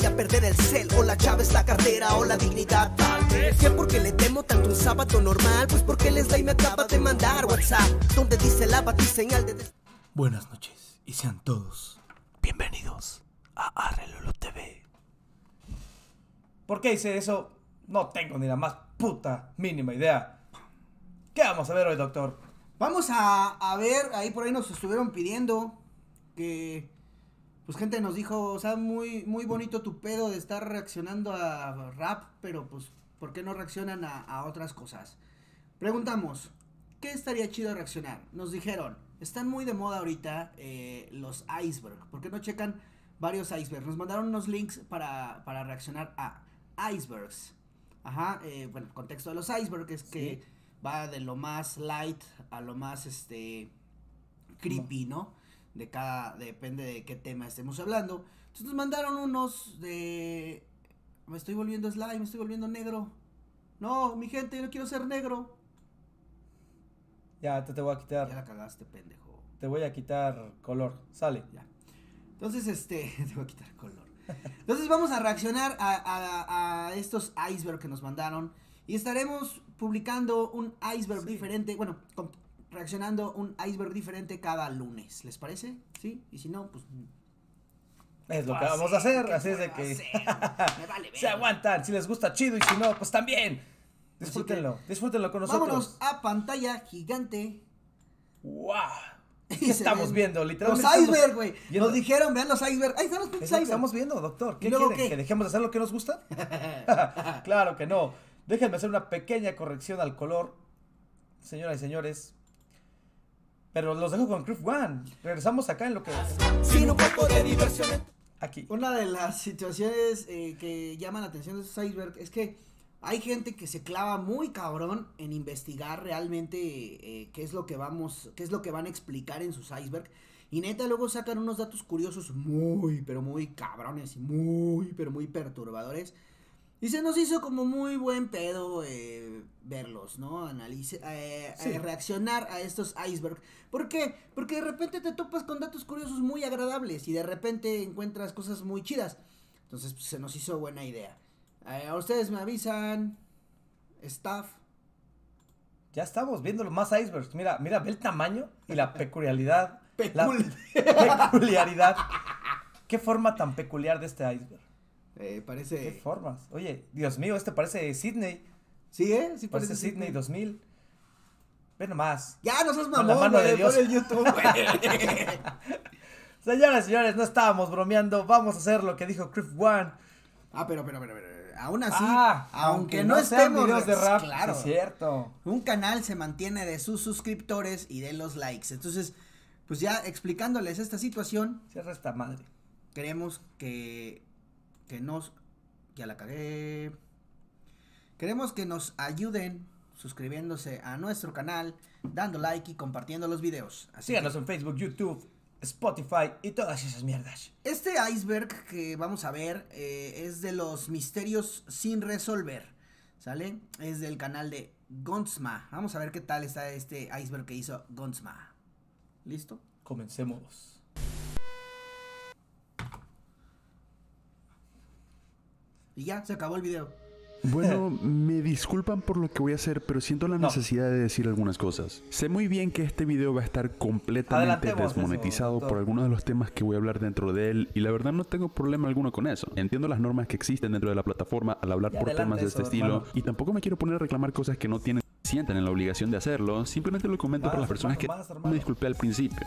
voy a perder el cel, o la chave es la cartera, o la dignidad tal vez. ¿Qué porque le temo tanto un sábado normal? Pues porque el slime me acaba de mandar WhatsApp, donde dice la batiseñal de... Buenas noches y sean todos bienvenidos a Arrelolo TV. ¿Por qué hice eso? No tengo ni la más puta mínima idea. ¿Qué vamos a ver hoy, doctor? Vamos a, a ver, ahí por ahí nos estuvieron pidiendo que, pues gente nos dijo, o sea, muy, muy bonito tu pedo de estar reaccionando a rap, pero pues, ¿por qué no reaccionan a, a otras cosas? Preguntamos, ¿qué estaría chido reaccionar? Nos dijeron, están muy de moda ahorita eh, los iceberg, ¿por qué no checan varios icebergs? Nos mandaron unos links para, para reaccionar a icebergs. Ajá, eh, bueno, el contexto de los icebergs es que va de lo más light a lo más este creepy, ¿no? De cada, depende de qué tema estemos hablando. Entonces nos mandaron unos de me estoy volviendo slime, me estoy volviendo negro. No, mi gente, yo no quiero ser negro. Ya, te, te voy a Ya la quitar. cagaste, pendejo. Te voy a quitar color. Sale. Ya. Entonces, este, te voy a quitar color. Entonces vamos a reaccionar a, a- a estos iceberg que nos mandaron. Y estaremos publicando un iceberg diferente. Bueno, com- reaccionando un iceberg diferente cada lunes. ¿Les parece? ¿Sí? Y si no, pues. Es lo que vamos a hacer. ¿qué Así es de que. Me vale Se aguantan. Si les gusta, chido. Y si no, pues también. Disfrútenlo. Disfrútenlo con nosotros. Vámonos a pantalla gigante. ¡Wow! ¿Qué estamos ven viendo? Los Literalmente. estamos iceberg, güey. Nos dijeron, vean los iceberg. Ahí están los pinches iceberg. estamos viendo, doctor. ¿Qué ¿Y luego quieren? qué? ¿Que dejemos de hacer lo que nos gusta? claro que no. Déjenme hacer una pequeña corrección al color, señoras y señores. Pero los dejo con Cliff One. Regresamos acá en lo que. Sin un poco de diversión. Aquí. Una de las situaciones eh, que llaman la atención de esos iceberg es que hay gente que se clava muy cabrón en investigar realmente eh, qué es lo que vamos, qué es lo que van a explicar en sus iceberg. Y neta, luego sacan unos datos curiosos muy, pero muy cabrones y muy, pero muy perturbadores. Y se nos hizo como muy buen pedo eh, verlos, ¿no? Analice, eh, Sí. eh, reaccionar a estos iceberg. ¿Por qué? Porque de repente te topas con datos curiosos muy agradables y de repente encuentras cosas muy chidas. Entonces pues, se nos hizo buena idea. Eh, a ustedes me avisan, staff. Ya estamos viendo los más icebergs. Mira, mira, ve el tamaño y la peculiaridad. la Pecul- peculiaridad. ¿Qué forma tan peculiar de este iceberg? Eh, ¿Qué parece... formas? Oye, Dios mío, este parece Sydney. ¿Sí, eh? Sí Parece parece Sydney 2000. Ve nomás. Ya, no seas Con la mamón, mano de Dios. pon el YouTube, güey. Señoras y señores, no estábamos bromeando. Vamos a hacer lo que dijo Cliff One. ah, pero, pero, pero, pero, aún así, Ah, aunque, no, sean estemos... videos de rap, claro. es cierto. un canal se mantiene de sus suscriptores y de los likes. Entonces, pues ya explicándoles esta situación, Cierra esta madre. queremos que, que nos... Ya la cagué. Queremos que nos ayuden suscribiéndose a nuestro canal, dando like y compartiendo los videos. Así Síganos que en Facebook, YouTube, Spotify y todas esas mierdas. este iceberg que vamos a ver eh, es de los misterios sin resolver. ¿Sale? Es del canal de Gonsma. Vamos a ver qué tal está este iceberg que hizo Gonsma. ¿Listo? Comencemos. Y ya, se acabó el video. Bueno, me disculpan por lo que voy a hacer, pero siento la No. necesidad de decir algunas cosas. Sé muy bien que este video va a estar completamente eso, desmonetizado por algunos de los temas que voy a hablar dentro de él y la verdad no tengo problema alguno con eso. Entiendo las normas que existen dentro de la plataforma al hablar por temas de eso, este estilo hermano. y tampoco me quiero poner a reclamar cosas que no tienen sienten en la obligación de hacerlo, simplemente lo comento para las personas hermano, que más, me disculpé al principio.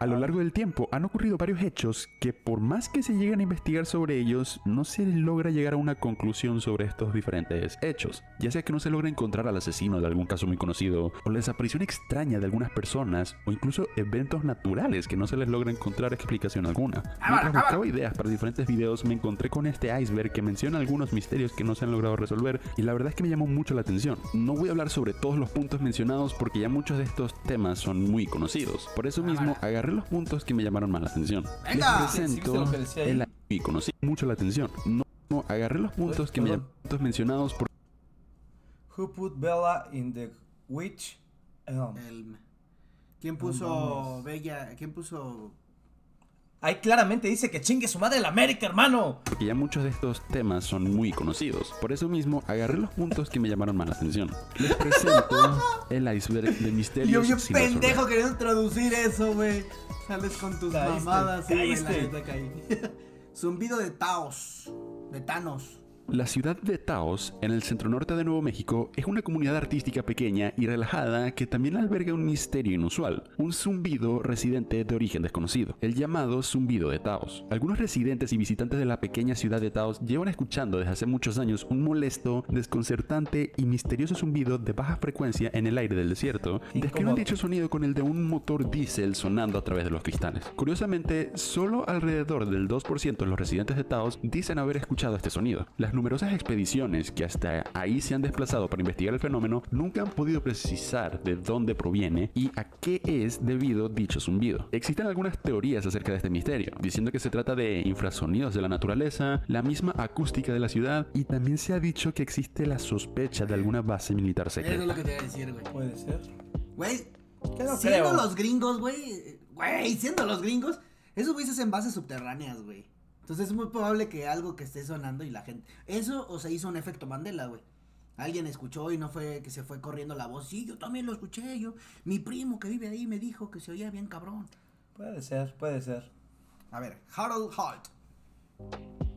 A lo largo del tiempo han ocurrido varios hechos que por más que se lleguen a investigar sobre ellos, no se logra llegar a una conclusión sobre estos diferentes hechos. Ya sea que no se logra encontrar al asesino de algún caso muy conocido, o la desaparición extraña de algunas personas, o incluso eventos naturales que no se les logra encontrar explicación alguna. Mientras buscaba ideas para diferentes videos, me encontré con este iceberg que menciona algunos misterios que no se han logrado resolver, y la verdad es que me llamó mucho la atención. No voy a hablar sobre todos los puntos mencionados porque ya muchos de estos temas son muy conocidos. Por eso mismo, agarré los puntos que me llamaron más la atención. ¡Venga! Les Sí, sí, presento ¿viste lo que decía ahí? el y conocí mucho la atención. No, no, agarré los puntos que me llamaron puntos mencionados por Who put Bella in the witch elm? El- ¿Quién puso Bella? ¿Quién puso Ahí claramente dice que chingue su madre la América, hermano. porque ya muchos de estos temas son muy conocidos. Por eso mismo, agarré los puntos que me llamaron más la atención. Les presento el iceberg de yo misterios sin resolver. pendejo queriendo traducir eso, güey. Sales con tus Caíste, mamadas, sí, güey, la caíste. neta caí. Zumbido de Taos, de Thanos. La ciudad de Taos, en el centro norte de Nuevo México, es una comunidad artística pequeña y relajada que también alberga un misterio inusual, un zumbido residente de origen desconocido, el llamado zumbido de Taos. Algunos residentes y visitantes de la pequeña ciudad de Taos llevan escuchando desde hace muchos años un molesto, desconcertante y misterioso zumbido de baja frecuencia en el aire del desierto. Describen dicho sonido con el de un motor diésel sonando a través de los cristales. Curiosamente, solo alrededor del 2% de los residentes de Taos dicen haber escuchado este sonido. Las numerosas expediciones que hasta ahí se han desplazado para investigar el fenómeno nunca han podido precisar de dónde proviene y a qué es debido dicho zumbido. Existen algunas teorías acerca de este misterio, diciendo que se trata de infrasonidos de la naturaleza, la misma acústica de la ciudad y también se ha dicho que existe la sospecha de alguna base militar Eso es lo secreta. que te iba a decir, güey. Puede ser. Güey, Que no siendo creo. los gringos, güey. Güey, siendo los gringos, esos güeyes hacen bases subterráneas, güey. Entonces es muy probable que algo que esté sonando y la gente. Eso o se hizo un efecto Mandela, güey. Alguien escuchó y no fue que se fue corriendo la voz. Sí, yo también lo escuché. Yo, mi primo que vive ahí me dijo que se oía bien cabrón. Puede ser, puede ser. A ver, Harold Holt.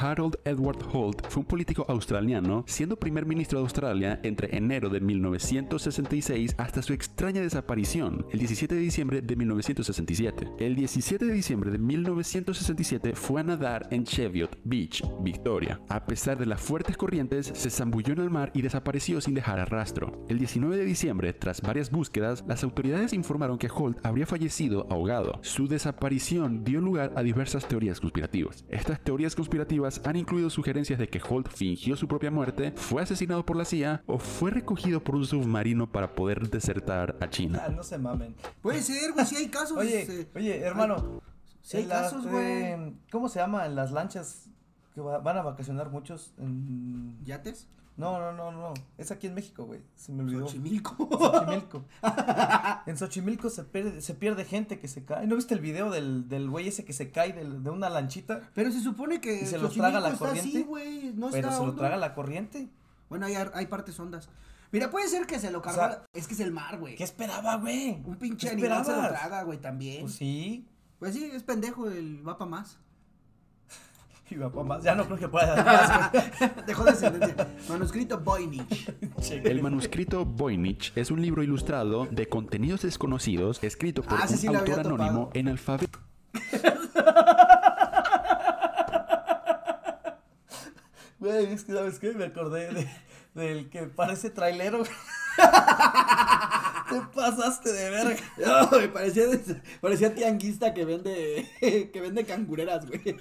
Harold Edward Holt fue un político australiano, siendo primer ministro de Australia entre enero de 1966 hasta su extraña desaparición el 17 de diciembre de 1967. El 17 de diciembre de 1967 fue a nadar en Cheviot Beach, Victoria. A pesar de las fuertes corrientes, se zambulló en el mar y desapareció sin dejar rastro. El 19 de diciembre, tras varias búsquedas, las autoridades informaron que Holt habría fallecido ahogado. Su desaparición dio lugar a diversas teorías conspirativas. Estas teorías conspirativas han incluido sugerencias de que Holt fingió su propia muerte, fue asesinado por la CIA o fue recogido por un submarino para poder desertar a China. Ah, no se mamen. Puede ser, güey, si hay casos. Oye, eh, oye, hermano. sí hay las, casos, güey. eh, ¿Cómo se llama? En las lanchas que va- van a vacacionar muchos. En... ¿Yates? No, no, no, no. Es aquí en México, güey. Se me olvidó. Xochimilco. Xochimilco. en Xochimilco se pierde, se pierde gente que se cae. ¿No viste el video del, del güey ese que se cae de una lanchita? Pero se supone que ¿Y se lo traga la está así, corriente? güey, no Pero está se lo traga la corriente. Bueno, hay, hay partes hondas. Mira, puede ser que se lo cargó. sea, la- es que es el mar, güey. ¿Qué esperaba, güey? Un pinche ¿Qué animal se lo traga, güey, también. Pues sí. Pues sí, es pendejo, el va pa' más. Y más. Ya no creo que pueda dar más. Dejó descendencia. Manuscrito Voynich. El manuscrito Voynich es un libro ilustrado de contenidos desconocidos escrito por Ah, un sí autor anónimo en alfabeto. Güey, es que, ¿sabes qué? Me acordé de, del que parece trailero. Te pasaste de verga. Me parecía, parecía tianguista que vende, que vende cangureras, güey.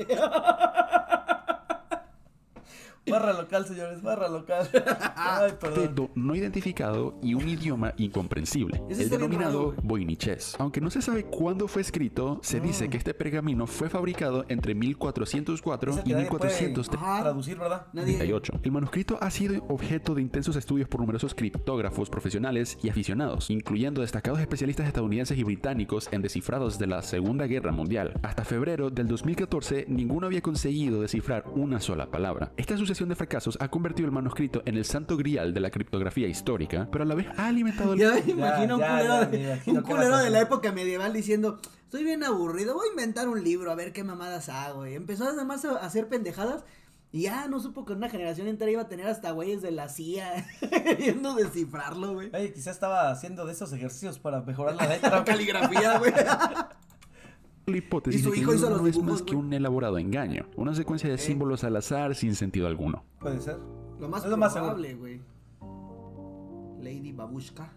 Barra local, señores, barra local. Ay, perdón. no identificado y un idioma incomprensible, el denominado. Voyniches. Aunque no se sabe cuándo fue escrito, se dice que este pergamino fue fabricado entre 1404 Ese que y nadie puede 1438. Ajá. traducir, ¿verdad? Nadie. El manuscrito ha sido objeto de intensos estudios por numerosos criptógrafos profesionales y aficionados, incluyendo destacados especialistas estadounidenses y británicos en descifrados de la Segunda Guerra Mundial. Hasta febrero del 2014, ninguno había conseguido descifrar una sola palabra. Esta sucesión de fracasos ha convertido el manuscrito en el santo grial de la criptografía histórica, pero a la vez ha alimentado el Ya me imagino un ya, culero, ya, de, imagino un culero de la época medieval diciendo, estoy bien aburrido, voy a inventar un libro, a ver qué mamadas hago. Y empezó además a hacer pendejadas y ya no supo que una generación entera iba a tener hasta güeyes de la CIA queriendo descifrarlo, güey. Oye, quizá estaba haciendo de esos ejercicios para mejorar la letra. La caligrafía, güey. La hipótesis Y su de que hijo hizo los no es dibujos, más que un elaborado engaño, una secuencia de símbolos al azar sin sentido alguno. Puede ser. Lo más Es lo más probable, güey. Lady Babushka.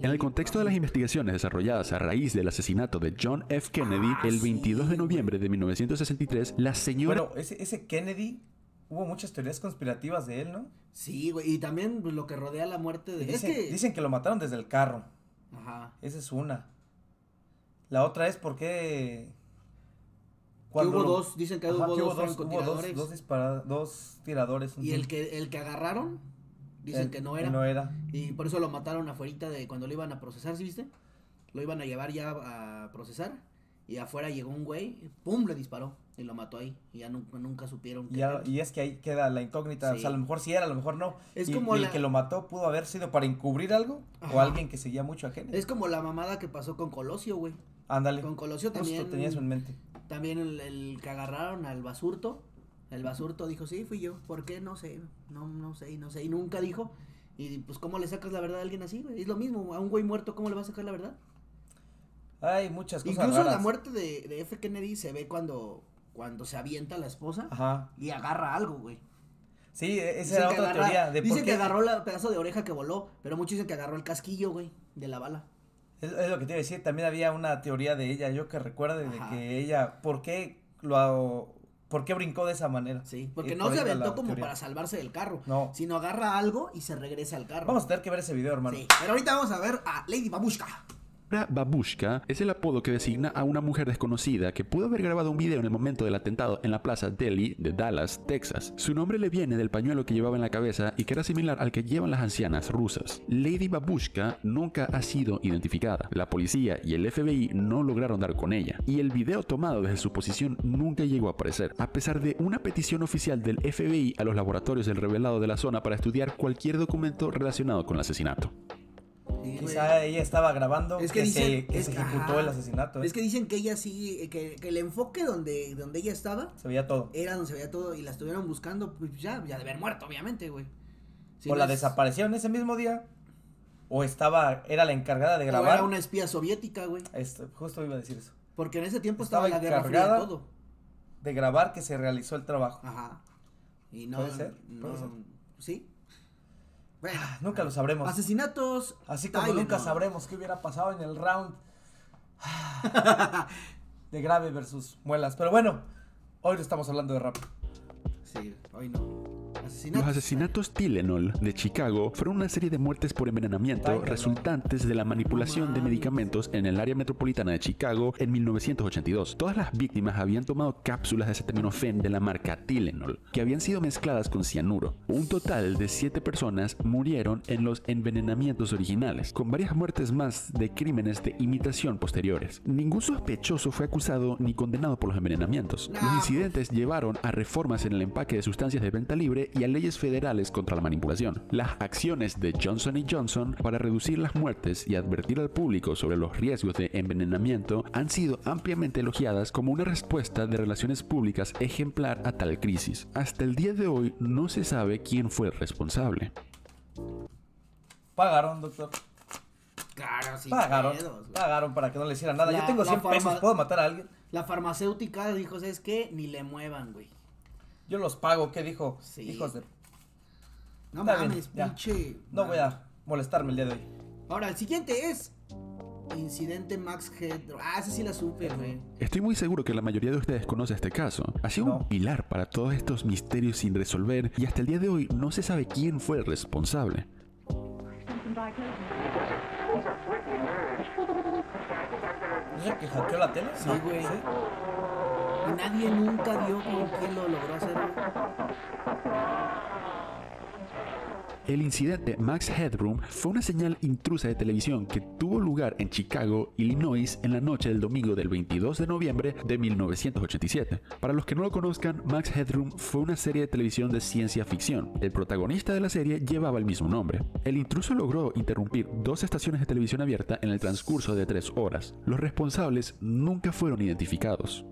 En el contexto de las investigaciones desarrolladas a raíz del asesinato de John F. Kennedy Ah, el sí, 22 de noviembre de 1963, la señora Bueno, ese, ese Kennedy, hubo muchas teorías conspirativas de él, ¿no? Sí, güey. Y también pues, lo que rodea la muerte de. Dicen, es que. dicen que lo mataron desde el carro. Ajá. Esa es una. La otra es porque... Que hubo dos, dicen que hubo dos hubo dos, francotiradores. dos, dispara- dos tiradores. Y el que, el que agarraron, dicen El- que no que era. No era. Y por eso lo mataron afuera de cuando lo iban a procesar, ¿sí viste? lo iban a llevar ya a procesar. Y afuera llegó un güey, pum, le disparó y lo mató ahí. Y ya nunca, nunca supieron. Qué ya- pedo. y es que ahí queda la incógnita. O Sí. sea, a lo mejor sí era, a lo mejor no. Es y, como y la- el que lo mató pudo haber sido para encubrir algo o alguien que seguía mucho a Genesis. Es como la mamada que pasó con Colosio, güey. Ándale. Con Colosio Justo también. tenía eso en mente. También el, el que agarraron al basurto. El basurto dijo, sí, fui yo. ¿Por qué? No sé. No, no sé, no sé. Y nunca dijo. Y pues, ¿cómo le sacas la verdad a alguien así, güey? Es lo mismo. A un güey muerto, ¿cómo le vas a sacar la verdad? Hay muchas cosas Incluso raras. la muerte de, de F. Kennedy se ve cuando, cuando se avienta la esposa Ajá. y agarra algo, güey. Sí, e- esa Dicen era otra agarra- teoría de por Dicen qué. que agarró el pedazo de oreja que voló, pero muchos dicen que agarró el casquillo, güey, de la bala. Es, es lo que te iba a decir, también había una teoría de ella, yo que recuerde de que ella, ¿por qué lo por qué brincó de esa manera? Sí, porque Y no por se aventó como teoría. para salvarse del carro, No. sino agarra algo y se regresa al carro. Vamos a tener que ver ese video, hermano. Sí, pero ahorita vamos a ver a Lady Babushka. Babushka es el apodo que designa a una mujer desconocida que pudo haber grabado un video en el momento del atentado en la plaza Delhi de Dallas, Texas. Su nombre le viene del pañuelo que llevaba en la cabeza y que era similar al que llevan las ancianas rusas. Lady Babushka nunca ha sido identificada. La policía y el FBI no lograron dar con ella. Y el video tomado desde su posición nunca llegó a aparecer, a pesar de una petición oficial del FBI a los laboratorios del revelado de la zona para estudiar cualquier documento relacionado con el asesinato. Quizá ella estaba grabando Es que que, se, dicen- que es se que- ejecutó ajá. el asesinato. ¿eh? Es que dicen que ella sí, eh, que, que el enfoque donde, donde ella estaba Se veía todo. era donde se veía todo y la estuvieron buscando, pues ya, ya de haber muerto, obviamente, güey. Si o no la es- desaparecieron ese mismo día, o estaba, era la encargada de o grabar. era una espía soviética, güey. Esto, justo iba a decir eso. Porque en ese tiempo Estaba estaba, la Guerra Fría encargada. todo. De grabar que se realizó el trabajo. Ajá. Y no. Puede ser, no- puede ser. Sí. Bueno. Nunca lo sabremos. Asesinatos. Así como Tylenol. nunca sabremos qué hubiera pasado en el round de grave versus muelas. Pero bueno, hoy no estamos hablando de rap. Sí, hoy no. Los asesinatos Tylenol de Chicago fueron una serie de muertes por envenenamiento resultantes de la manipulación de medicamentos en el área metropolitana de Chicago en 1982. Todas las víctimas habían tomado cápsulas de acetaminofén de la marca Tylenol, que habían sido mezcladas con cianuro. Un total de siete personas murieron en los envenenamientos originales, con varias muertes más de crímenes de imitación posteriores. Ningún sospechoso fue acusado ni condenado por los envenenamientos. Los incidentes llevaron a reformas en el empaque de sustancias de venta libre y a leyes federales contra la manipulación. Las acciones de Johnson Johnson para reducir las muertes y advertir al público sobre los riesgos de envenenamiento han sido ampliamente elogiadas como una respuesta de relaciones públicas ejemplar a tal crisis. Hasta el día de hoy no se sabe quién fue el responsable. Pagaron, doctor. Claro, sí. Pagaron. pedos. Pagaron para que no le hicieran nada. La- Yo tengo la 100 pesos, ¿puedo matar a alguien? La farmacéutica dijo, ¿sabes qué? Ni le muevan, güey. Yo los pago, ¿qué dijo? Sí. Hijos de... No Está mames, pinche. No voy a molestarme el día de hoy. Ahora, el siguiente es. Incidente Max Head. Ah, ese sí la supe, güey. Estoy muy seguro que la mayoría de ustedes conoce este caso. Ha sido No. un pilar para todos estos misterios sin resolver y hasta el día de hoy no se sabe quién fue el responsable. ¿Es el que hackeó la tele? Sí, güey. Nadie nunca dio con quién lo logró hacer. El incidente Max Headroom fue una señal intrusa de televisión que tuvo lugar en Chicago, Illinois, en la noche del domingo del 22 de noviembre de 1987. Para los que no lo conozcan, Max Headroom fue una serie de televisión de ciencia ficción. El protagonista de la serie llevaba el mismo nombre. El intruso logró interrumpir dos estaciones de televisión abierta en el transcurso de tres horas. Los responsables nunca fueron identificados.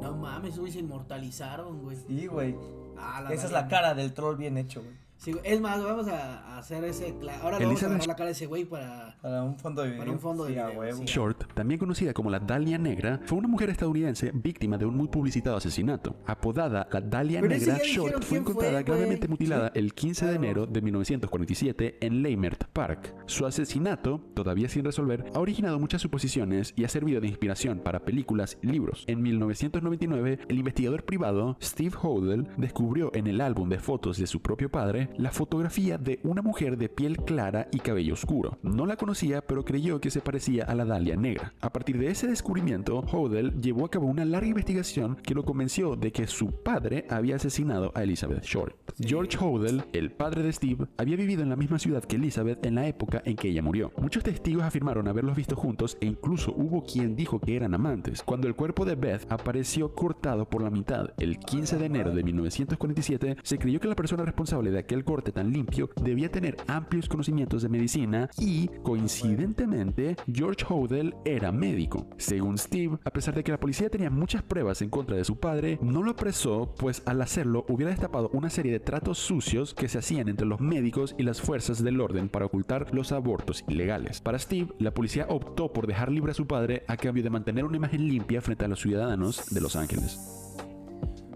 No mames, güey, se inmortalizaron, güey. Sí, güey. Ah, Esa es la cara del troll bien hecho, güey. Sí, es más, vamos a hacer ese. Ahora le vamos a la cara de ese güey para. Para un fondo de video. Para un fondo de Sí, a video, huevo. sí. Short, también conocida como la Dalia Negra, fue una mujer estadounidense víctima de un muy publicitado asesinato. Apodada la Dalia Pero Negra, Short fue encontrada güey. gravemente mutilada Sí. el 15 de enero de 1947 en Leimert Park. Su asesinato, todavía sin resolver, ha originado muchas suposiciones y ha servido de inspiración para películas y libros. En 1999, el investigador privado Steve Hodel descubrió en el álbum de fotos de su propio padre la fotografía de una mujer de piel clara y cabello oscuro. No la conocía, pero creyó que se parecía a la Dalia negra. A partir de ese descubrimiento, Hodel llevó a cabo una larga investigación que lo convenció de que su padre había asesinado a Elizabeth Short. George Hodel, el padre de Steve, había vivido en la misma ciudad que Elizabeth en la época en que ella murió. Muchos testigos afirmaron haberlos visto juntos e incluso hubo quien dijo que eran amantes. Cuando el cuerpo de Beth apareció cortado por la mitad el 15 de enero de 1947, se creyó que la persona responsable de aquel corte tan limpio debía tener amplios conocimientos de medicina y, coincidentemente, George Hodel era médico. Según Steve, a pesar de que la policía tenía muchas pruebas en contra de su padre, no lo apresó, pues al hacerlo hubiera destapado una serie de tratos sucios que se hacían entre los médicos y las fuerzas del orden para ocultar los abortos ilegales. Para Steve, la policía optó por dejar libre a su padre a cambio de mantener una imagen limpia frente a los ciudadanos de Los Ángeles.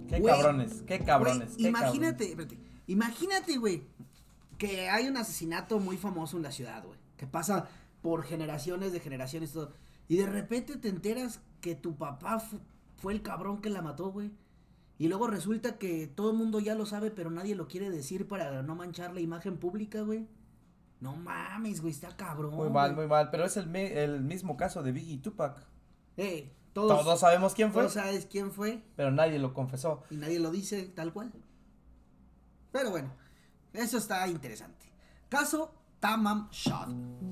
Qué cabrones, qué cabrones. Qué imagínate, espérate, imagínate, güey, que hay un asesinato muy famoso en la ciudad, güey, que pasa por generaciones de generaciones todo, y de repente te enteras que tu papá fu- fue el cabrón que la mató, güey. Y luego resulta que todo el mundo ya lo sabe, pero nadie lo quiere decir para no manchar la imagen pública, güey. No mames, güey, está cabrón. Muy mal, güey. muy mal. Pero es el, el mismo caso de Biggie y Tupac. Eh, todos, Todos sabemos quién fue, todos sabes quién fue. pero nadie lo confesó. y nadie lo dice tal cual. Pero bueno, eso está interesante. Caso Tamam Shad.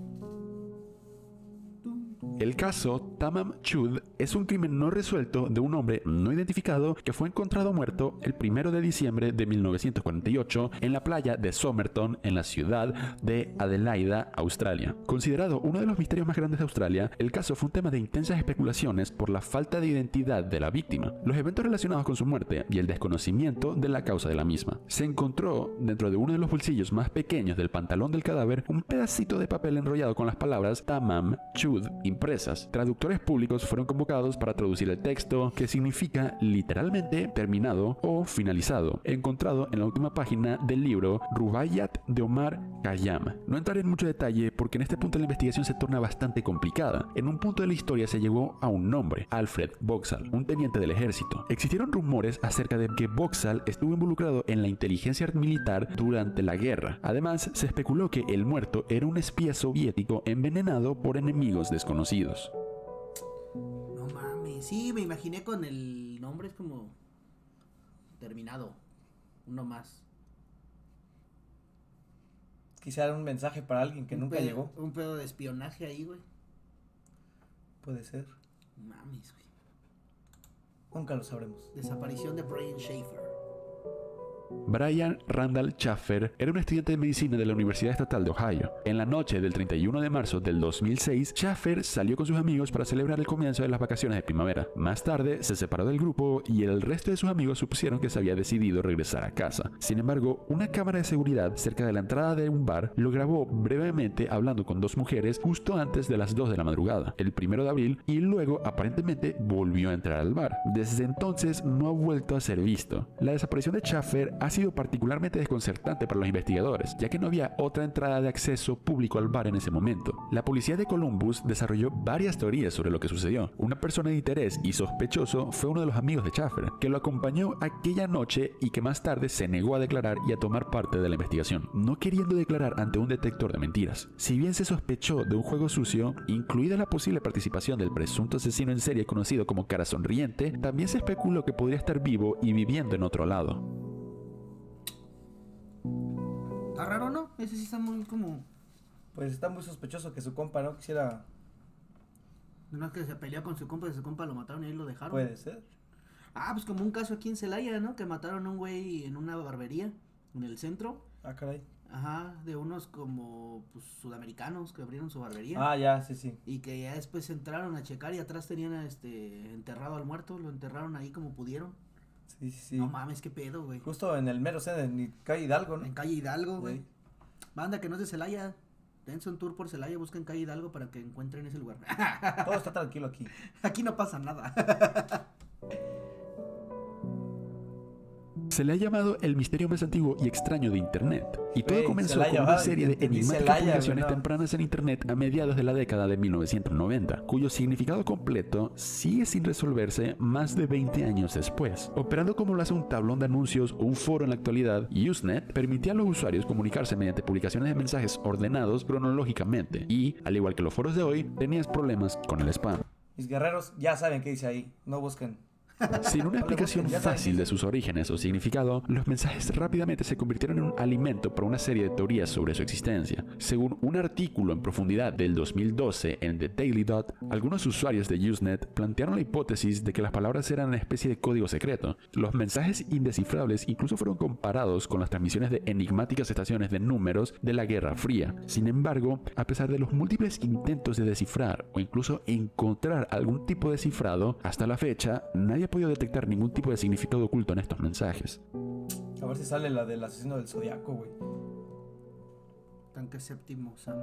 El caso Tamam Chud es un crimen no resuelto de un hombre no identificado que fue encontrado muerto el 1 de diciembre de 1948 en la playa de Somerton en la ciudad de Adelaida, Australia. Considerado uno de los misterios más grandes de Australia, el caso fue un tema de intensas especulaciones por la falta de identidad de la víctima, los eventos relacionados con su muerte y el desconocimiento de la causa de la misma. Se encontró dentro de uno de los bolsillos más pequeños del pantalón del cadáver un pedacito de papel enrollado con las palabras Tamam Chud Traductores públicos fueron convocados para traducir el texto, que significa literalmente terminado o finalizado, encontrado en la última página del libro Rubaiyat de Omar Khayyam. No entraré en mucho detalle porque en este punto la investigación se torna bastante complicada. En un punto de la historia se llegó a un nombre, Alfred Vauxhall, un teniente del ejército. Existieron rumores acerca de que Vauxhall estuvo involucrado en la inteligencia militar durante la guerra. Además, se especuló que el muerto era un espía soviético envenenado por enemigos desconocidos. No mames, sí, me imaginé con el nombre, es como terminado. Uno más. Quizá era un mensaje para alguien que Un nunca pedo- llegó. Un pedo de espionaje ahí, güey. Puede ser. Mames, güey. Nunca lo sabremos. Desaparición de Brian Schaefer. Brian Randall Schaffer era un estudiante de medicina de la Universidad Estatal de Ohio. En la noche del 31 de marzo del 2006, Schaffer salió con sus amigos para celebrar el comienzo de las vacaciones de primavera. Más tarde, se separó del grupo y el resto de sus amigos supusieron que se había decidido regresar a casa. Sin embargo, una cámara de seguridad cerca de la entrada de un bar lo grabó brevemente hablando con dos mujeres justo antes de las 2 de la madrugada, el 1 de abril, y luego aparentemente volvió a entrar al bar. Desde entonces no ha vuelto a ser visto. La desaparición de Schaffer ha sido particularmente desconcertante para los investigadores, ya que no había otra entrada de acceso público al bar en ese momento. La policía de Columbus desarrolló varias teorías sobre lo que sucedió. Una persona de interés y sospechoso fue uno de los amigos de Schaffer, que lo acompañó aquella noche y que más tarde se negó a declarar y a tomar parte de la investigación, no queriendo declarar ante un detector de mentiras. Si bien se sospechó de un juego sucio, incluida la posible participación del presunto asesino en serie conocido como Cara Sonriente, también se especuló que podría estar vivo y viviendo en otro lado. Está raro, ¿no? Ese sí está muy como. Pues está muy sospechoso que su compa no quisiera. No es que se peleó con su compa y su compa lo mataron y ahí lo dejaron. Puede ser. Ah, pues como un caso aquí en Celaya, ¿no? Que mataron a un güey en una barbería en el centro. Ah, caray. Ajá, de unos como pues, sudamericanos que abrieron su barbería. Ah, ya, sí, sí. Y que ya después entraron a checar y atrás tenían este enterrado al muerto, lo enterraron ahí como pudieron. Sí, sí, sí. No mames, qué pedo, güey. Justo en el mero centro, en calle Hidalgo, ¿no? En calle Hidalgo, güey. Banda que no es de Celaya. Dense un tour por Celaya, busquen calle Hidalgo para que encuentren ese lugar. Todo está tranquilo aquí. Aquí no pasa nada. Se le ha llamado el misterio más antiguo y extraño de Internet. Y todo comenzó con una serie de enigmáticas publicaciones no. tempranas en Internet a mediados de la década de 1990, cuyo significado completo sigue sin resolverse más de 20 años después. Operando como lo hace un tablón de anuncios o un foro en la actualidad, Usenet permitía a los usuarios comunicarse mediante publicaciones de mensajes ordenados cronológicamente y, al igual que los foros de hoy, tenías problemas con el spam. Mis guerreros ya saben qué dice ahí. No busquen. Sin una explicación fácil de sus orígenes o significado, los mensajes rápidamente se convirtieron en un alimento para una serie de teorías sobre su existencia. Según un artículo en profundidad del 2012 en The Daily Dot, algunos usuarios de Usenet plantearon la hipótesis de que las palabras eran una especie de código secreto. Los mensajes indescifrables incluso fueron comparados con las transmisiones de enigmáticas estaciones de números de la Guerra Fría. Sin embargo, a pesar de los múltiples intentos de descifrar o incluso encontrar algún tipo de cifrado, hasta la fecha nadie ha podido detectar ningún tipo de significado oculto en estos mensajes. A ver si sale la del asesino del zodiaco, güey. Tanque séptimo, Sam.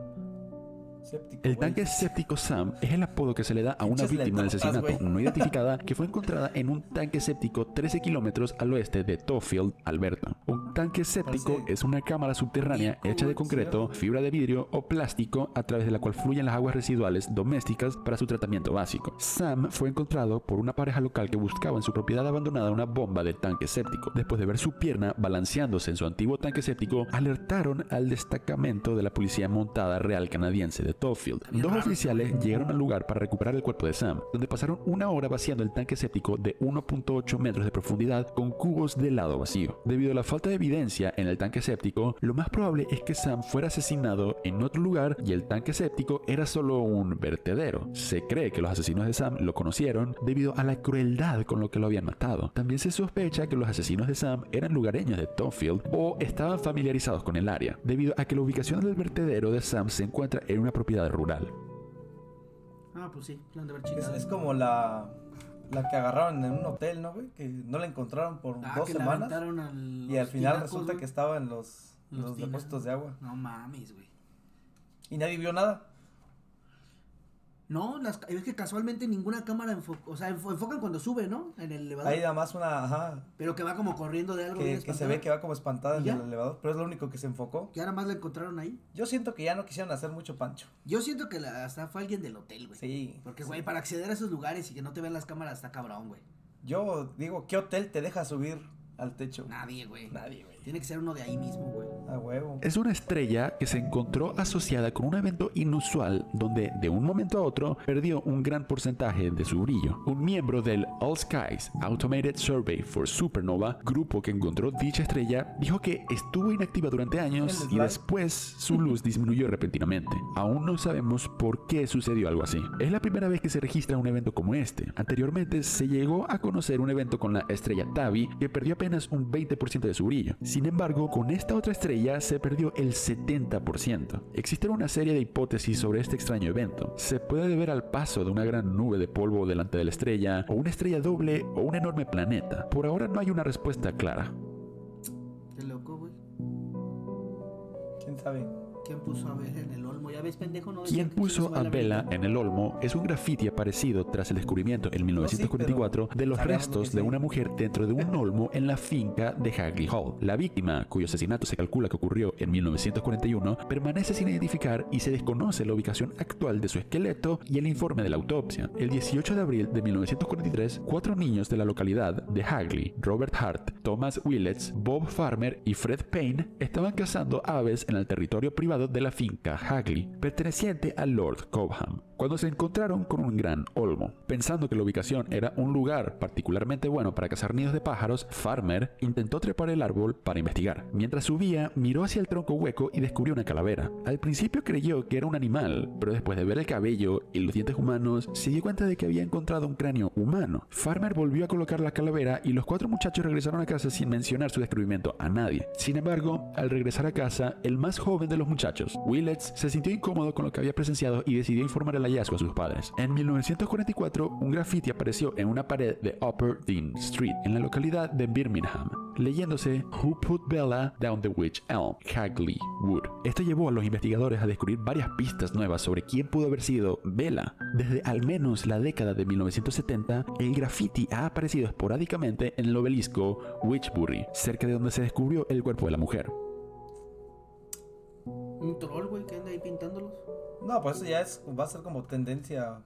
Séptico. El güey. tanque séptico Sam es el apodo que se le da a una víctima de asesinato güey. no identificada que fue encontrada en un tanque séptico 13 kilómetros al oeste de Tofield, Alberta. Un tanque séptico Parece- es una cámara subterránea hecha de concreto, fibra de vidrio o plástico a través de la cual fluyen las aguas residuales domésticas para su tratamiento básico. Sam fue encontrado por una pareja local que buscaba en su propiedad abandonada una bomba del tanque séptico. Después de ver su pierna balanceándose en su antiguo tanque séptico, alertaron al destacamento de la policía montada real canadiense de Tofield. Dos oficiales llegaron al lugar para recuperar el cuerpo de Sam, donde pasaron una hora vaciando el tanque séptico de 1.8 metros de profundidad con cubos de helado vacío. Debido a la falta de evidencia en el tanque séptico, lo más probable es que Sam fuera asesinado en otro lugar y el tanque séptico era solo un vertedero. Se cree que los asesinos de Sam lo conocieron debido a la crueldad con lo que lo habían matado. También se sospecha que los asesinos de Sam eran lugareños de Tofield o estaban familiarizados con el área, debido a que la ubicación del vertedero de Sam se encuentra en una propiedad rural. Ah, pues sí, plan de haber Es, es como la, la que agarraron en un hotel, ¿no, güey? Que no la encontraron por Ah, dos que la semanas. Y al final tinacos, resulta güey. que estaba en los, Los depósitos de agua. No mames, güey. Y nadie vio nada. No, las, es que casualmente ninguna cámara enfoca, o sea, enfo- enfocan cuando sube, ¿no? En el elevador. Ahí nada más una, ajá, Pero que va como corriendo de algo. que, que se ve que va como espantada ¿Y en ya? el elevador, pero es lo único que se enfocó. Que ahora más la encontraron ahí. Yo siento que ya no quisieron hacer mucho pancho. Yo siento que la, hasta fue alguien del hotel, güey. Sí. Porque, sí. güey, para acceder a esos lugares y que no te vean las cámaras está cabrón, güey. Yo digo, ¿qué hotel te deja subir al techo? Nadie, güey. Nadie, güey. Tiene que ser uno de ahí mismo, güey. A huevo. Es una estrella que se encontró asociada con un evento inusual donde de un momento a otro perdió un gran porcentaje de su brillo. Un miembro del All Skies Automated Survey for Supernova, grupo que encontró dicha estrella, dijo que estuvo inactiva durante años y después su luz disminuyó repentinamente. Aún no sabemos por qué sucedió algo así. Es la primera vez que se registra un evento como este. Anteriormente se llegó a conocer un evento con la estrella Tabi que perdió apenas un 20% de su brillo. Sin embargo, con esta otra estrella se perdió el 70%. Existe una serie de hipótesis sobre este extraño evento. Se puede deber al paso de una gran nube de polvo delante de la estrella, o una estrella doble, o un enorme planeta. Por ahora no hay una respuesta clara. Qué loco, güey. ¿Quién sabe? ¿Quién puso a ver en el olmo? Ya ves, pendejo, no que puso a Vela en el olmo es un grafiti aparecido tras el descubrimiento en 1944 de los sabemos lo que restos sí. de una mujer dentro de un olmo en la finca de Hagley Hall. La víctima, cuyo asesinato se calcula que ocurrió en 1941, permanece sin identificar y se desconoce la ubicación actual de su esqueleto y el informe de la autopsia. El 18 de abril de 1943, cuatro niños de la localidad de Hagley, Robert Hart, Thomas Willets, Bob Farmer y Fred Payne, estaban cazando aves en el territorio privado de la finca Hagley, perteneciente a Lord Cobham, cuando se encontraron con un gran olmo. Pensando que la ubicación era un lugar particularmente bueno para cazar nidos de pájaros, Farmer intentó trepar el árbol para investigar. Mientras subía, miró hacia el tronco hueco y descubrió una calavera. Al principio creyó que era un animal, pero después de ver el cabello y los dientes humanos, se dio cuenta de que había encontrado un cráneo humano. Farmer volvió a colocar la calavera y los cuatro muchachos regresaron a casa sin mencionar su descubrimiento a nadie. Sin embargo, al regresar a casa, el más joven de los muchachos. Willets se sintió incómodo con lo que había presenciado y decidió informar el hallazgo a sus padres. En 1944, un graffiti apareció en una pared de Upper Dean Street, en la localidad de Birmingham, leyéndose Who Put Bella Down the Witch Elm, Hagley Wood. Esto llevó a los investigadores a descubrir varias pistas nuevas sobre quién pudo haber sido Bella. Desde al menos la década de 1970, el graffiti ha aparecido esporádicamente en el obelisco Witchbury, cerca de donde se descubrió el cuerpo de la mujer. Un troll, güey, que anda ahí pintándolos. No, pues eso ya es, va a ser como tendencia.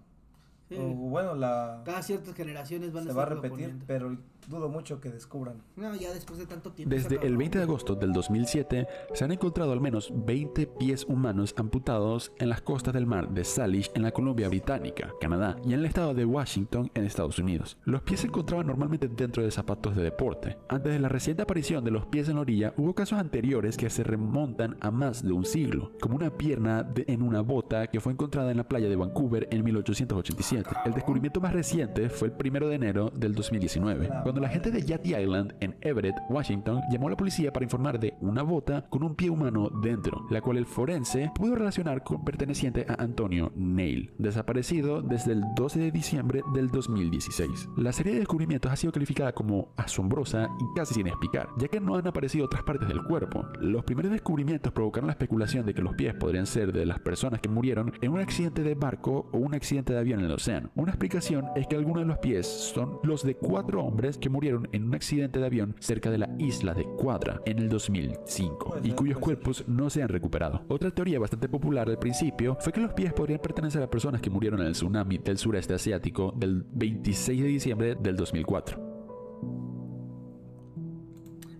Sí. o bueno, la Cada ciertas generaciones van se a va a repetir, pero dudo mucho que descubran. No, ya después de tanto tiempo. Desde el cabrón, 20 de agosto del 2007 se han encontrado al menos 20 pies humanos amputados en las costas del mar de Salish en la Columbia Británica, Canadá, y en el estado de Washington en Estados Unidos. Los pies se encontraban normalmente dentro de zapatos de deporte. Antes de la reciente aparición de los pies en la orilla, hubo casos anteriores que se remontan a más de un siglo, como una pierna de- en una bota que fue encontrada en la playa de Vancouver en 1887. El descubrimiento más reciente fue el 1 de enero del 2019, cuando la gente de Yachty Island en Everett, Washington, llamó a la policía para informar de una bota con un pie humano dentro, la cual el forense pudo relacionar con perteneciente a Antonio Neil, desaparecido desde el 12 de diciembre del 2016. La serie de descubrimientos ha sido calificada como asombrosa y casi sin explicar, ya que no han aparecido otras partes del cuerpo. Los primeros descubrimientos provocaron la especulación de que los pies podrían ser de las personas que murieron en un accidente de barco o un accidente de avión en el océano. Una explicación es que algunos de los pies son los de cuatro hombres que murieron en un accidente de avión cerca de la isla de Quadra en el 2005 Puede y cuyos cuerpos no se han recuperado. Otra teoría bastante popular al principio fue que los pies podrían pertenecer a personas que murieron en el tsunami del sureste asiático del 26 de diciembre del 2004.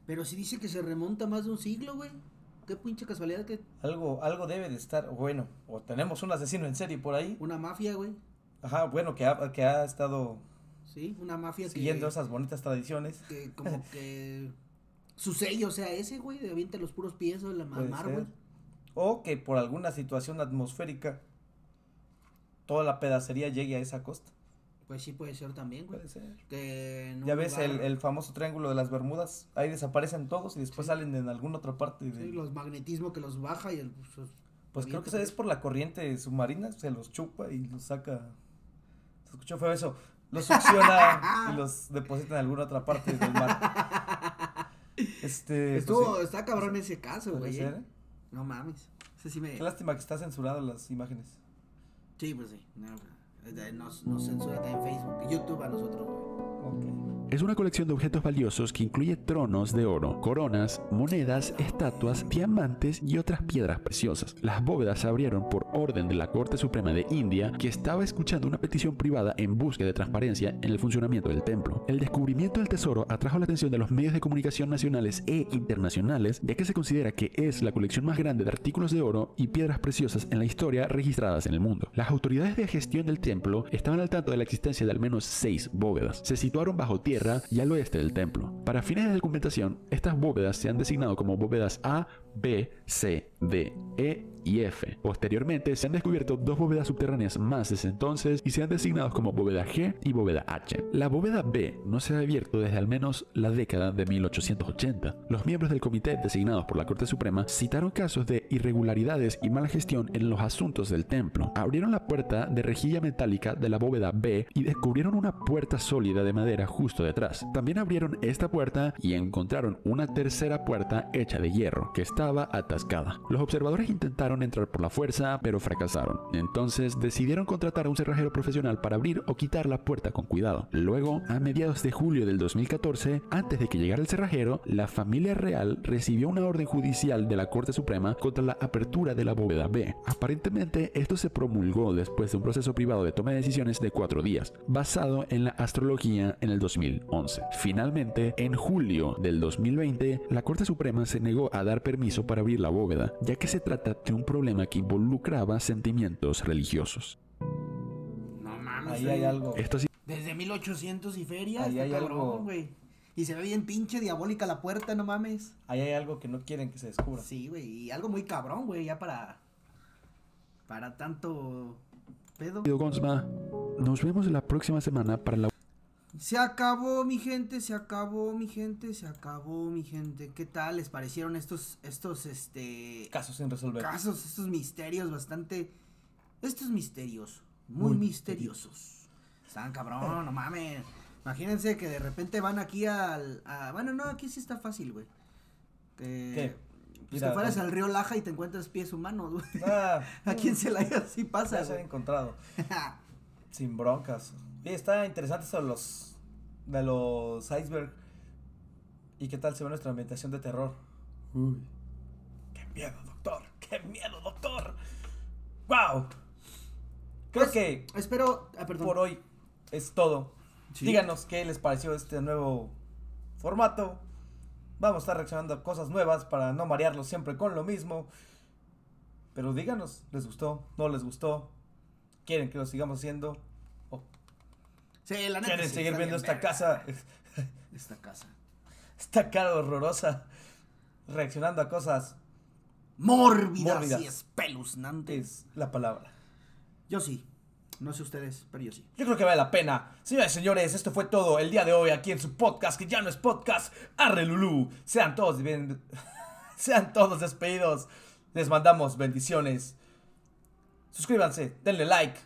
Pero si dice que se remonta más de un siglo, güey. Qué pinche casualidad que Algo, algo debe de estar, bueno, o tenemos un asesino en serie por ahí. una mafia, güey. Ajá, bueno, que ha, que ha estado Sí, una mafia siguiendo que, esas bonitas tradiciones. que como que su sello sea ese, güey, de avienta los puros pies o la Puede mar, ser. güey. O que por alguna situación atmosférica toda la pedacería llegue a esa costa. Pues sí puede ser también, güey. Puede ser. Que Ya ves el, el famoso triángulo de las Bermudas. Ahí desaparecen todos y después salen en alguna otra parte. de- sí, los magnetismo que los baja y el pues, Pues creo que eso es por la corriente submarina. Se los chupa y los saca. Se escuchó feo eso. Los succiona y los deposita en alguna otra parte del mar. Este. pues Estuvo, sí, está cabrón ese caso, güey. eh. ¿eh? No mames. Ese sí me Qué lástima que está censurado las imágenes. Sí, pues sí. No, nos, nos censura también Facebook, YouTube a nosotros, güey. Ok. Es una colección de objetos valiosos que incluye tronos de oro, coronas, monedas, estatuas, diamantes y otras piedras preciosas. Las bóvedas se abrieron por orden de la Corte Suprema de India, que estaba escuchando una petición privada en busca de transparencia en el funcionamiento del templo. El descubrimiento del tesoro atrajo la atención de los medios de comunicación nacionales e internacionales, ya que se considera que es la colección más grande de artículos de oro y piedras preciosas en la historia registradas en el mundo. Las autoridades de gestión del templo estaban al tanto de la existencia de al menos seis bóvedas. Se situaron bajo tierra y al oeste del templo. Para fines de documentación, estas bóvedas se han designado como bóvedas A, B, C, D, E y F. Posteriormente se han descubierto dos bóvedas subterráneas más desde entonces y se han designado como bóveda G y bóveda H. La bóveda B no se ha abierto desde al menos la década de 1880. Los miembros del comité designados por la Corte Suprema citaron casos de irregularidades y mala gestión en los asuntos del templo. Abrieron la puerta de rejilla metálica de la bóveda B y descubrieron una puerta sólida de madera justo detrás. También abrieron esta puerta y encontraron una tercera puerta hecha de hierro que estaba atascada. Los observadores intentaron entrar por la fuerza, pero fracasaron. Entonces decidieron contratar a un cerrajero profesional para abrir o quitar la puerta con cuidado. Luego, a mediados de julio del 2014, antes de que llegara el cerrajero, la familia real recibió una orden judicial de la Corte Suprema contra la apertura de la bóveda B. Aparentemente, esto se promulgó después de un proceso privado de toma de decisiones de cuatro días, basado en la astrología en el 2011. Finalmente, en julio del 2020, la Corte Suprema se negó a dar permiso para abrir la bóveda, ya que se trata de un problema que involucraba sentimientos religiosos. No mames. Ahí hay algo. Esto sí Desde 1800 y feria. Ahí hay cabrón, algo. güey. Y se ve bien pinche diabólica la puerta, no mames. Ahí hay algo que no quieren que se descubra. Sí, güey. Y algo muy cabrón, güey, ya para. Para tanto pedo. Gonsma. Nos vemos la próxima semana para la Se acabó, mi gente, se acabó, mi gente, se acabó, mi gente. ¿Qué tal les parecieron estos, estos, este, Casos sin resolver. casos, estos misterios bastante, estos misterios, muy, Muy misteriosos. Están cabrón, no mames. Imagínense que de repente van aquí al, a- bueno, no, aquí sí está fácil, güey. Que, ¿Qué? Pues te fueras al río Laja y te encuentras pies humanos, güey. Ah, ¿A quién se la así ya pasa, se ha güey? encontrado. Sin broncas. Está interesante eso de los, de los iceberg. ¿Y qué tal se ve nuestra ambientación de terror? Uy. ¡Qué miedo, doctor! ¡Qué miedo, doctor! ¡Wow! Creo Pues, que Espero, ah, por hoy es todo. Sí. Díganos qué les pareció este nuevo formato. Vamos a estar reaccionando a cosas nuevas para no marearlos siempre con lo mismo. Pero díganos, ¿les gustó? ¿No les gustó? ¿Quieren que lo sigamos haciendo? ¿O Sí, la neta. quieren sí, seguir viendo esta verga. casa? Esta casa. Esta cara horrorosa. Reaccionando a cosas Mórbidas, Mórbidas. y espeluznantes. es la palabra. Yo sí. No sé ustedes, pero yo sí. Yo creo que vale la pena. Señoras y señores, esto fue todo el día de hoy aquí en su podcast, que ya no es podcast, Arre Lulú. Sean todos bien. Sean todos despedidos. Les mandamos bendiciones. Suscríbanse, denle like.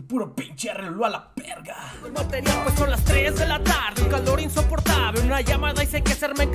Y puro pinche Lulú a la verga. No tenía pues son las 3 de la tarde, un calor insoportable, una llamada y sé que hacerme